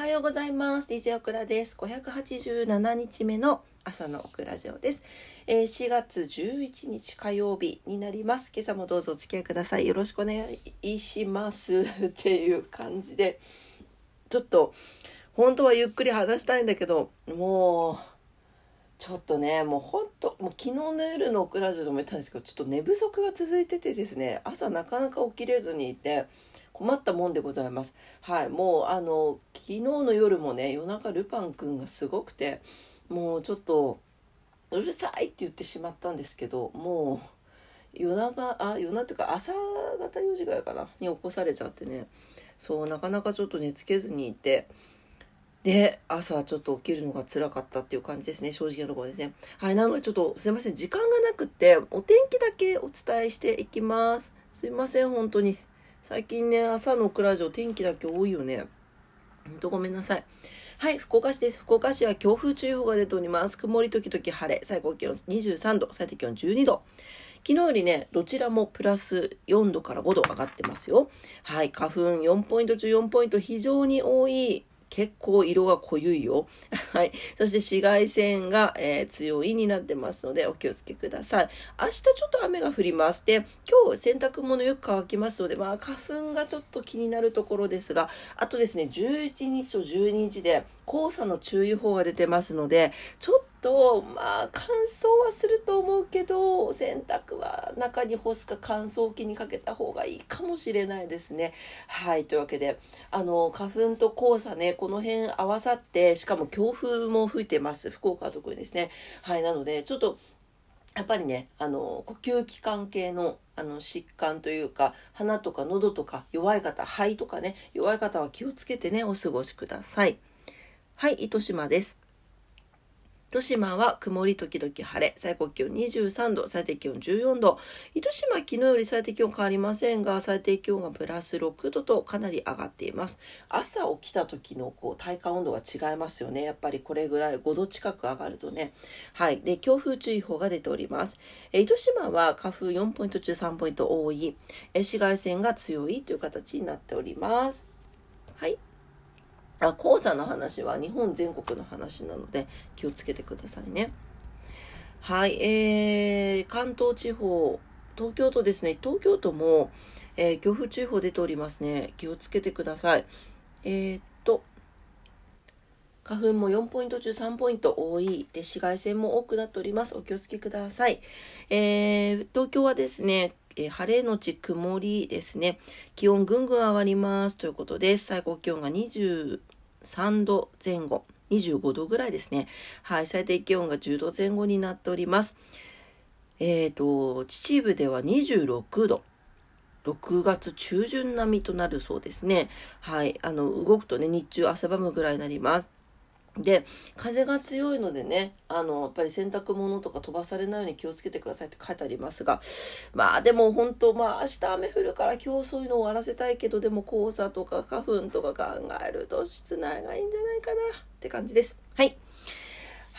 はようございます。DJ オクラです。587日目の朝のオクラジオです。えー、4月11日火曜日になります。今朝もどうぞお付き合いください。よろしくお願いします っていう感じで、ちょっと本当はゆっくり話したいんだけど、もうちょっとね、もうほんと、もう昨日の夜のオクラジオでも言ったんですけど、ちょっと寝不足が続いててですね、朝なかなか起きれずにいて、困ったもんでございます。はい、もうあの昨日の夜もね夜中ルパンくんがすごくてもうちょっとうるさいって言ってしまったんですけどもう夜中あ夜中っていうか朝方4時ぐらいかなに起こされちゃってねそうなかなかちょっと寝つけずにいて。で、朝ちょっと起きるのが辛かったっていう感じですね。正直なところですね。はい。なのでちょっとすいません。時間がなくって、お天気だけお伝えしていきます。すいません。本当に。最近ね、朝のクラジオ天気だけ多いよね。ほんとごめんなさい。はい、福岡市です。福岡市は強風注意報が出ております。曇り時々晴れ、最高気温23度、最低気温12度。昨日よりね、どちらもプラス4度から5度上がってますよ。はい、花粉4ポイント中4ポイント非常に多い結構色が濃ゆいよ。はい。そして紫外線が、えー、強いになってますのでお気をつけください。明日ちょっと雨が降ります。で、今日洗濯物よく乾きますので、まあ花粉がちょっと気になるところですが、あとですね、11日と12日で黄砂の注意報が出てますので、ちょっととまあ乾燥はすると思うけど洗濯は中に干すか乾燥機にかけた方がいいかもしれないですね。はいというわけであの花粉と黄砂ねこの辺合わさってしかも強風も吹いてます福岡は特にですね。はいなのでちょっとやっぱりねあの呼吸器関係のあの疾患というか鼻とか喉とか弱い方肺とかね弱い方は気をつけてねお過ごしください。はい糸島です。糸島は曇り時々晴れ、最高気温23度、最低気温14度。糸島は昨日より最低気温変わりませんが、最低気温がプラス6度とかなり上がっています。朝起きた時のこう体感温度が違いますよね。やっぱりこれぐらい5度近く上がるとね。はい。で、強風注意報が出ております。え糸島は花粉4ポイント中3ポイント多い、え紫外線が強いという形になっております。はい。あ黄砂の話は日本全国の話なので気をつけてくださいね。はい、えー、関東地方、東京都ですね、東京都も、えー、強風注意報出ておりますね。気をつけてください。えー、っと、花粉も4ポイント中3ポイント多いで紫外線も多くなっております。お気をつけください。えー、東京はですね、えー、晴れのち曇りですね。気温ぐんぐん上がりますということです。最高気温が3度前後、25度ぐらいですね。はい、最低気温が10度前後になっております。えっ、ー、と、秩父では26度。6月中旬並みとなるそうですね。はい。あの、動くとね、日中汗ばむぐらいになります。で風が強いのでねあのやっぱり洗濯物とか飛ばされないように気をつけてくださいって書いてありますがまあでも本当まあ明日雨降るから今日そういうの終わらせたいけどでも黄砂とか花粉とか考えると室内がいいんじゃないかなって感じです。はい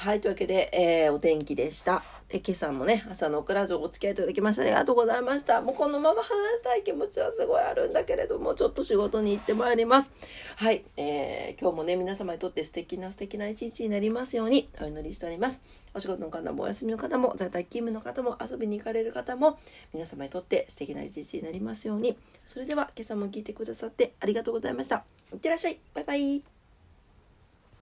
はい、というわけで、えー、お天気でした。え今朝もね、朝のオクラジオお付き合いいただきましてありがとうございました。もうこのまま話したい気持ちはすごいあるんだけれども、ちょっと仕事に行ってまいります。はい、えー、今日もね、皆様にとって素敵な素敵な一日になりますようにお祈りしております。お仕事の方もお休みの方も、在宅勤務の方も、遊びに行かれる方も、皆様にとって素敵な一日になりますように。それでは、今朝も聞いてくださってありがとうございました。いってらっしゃい。バイバイ。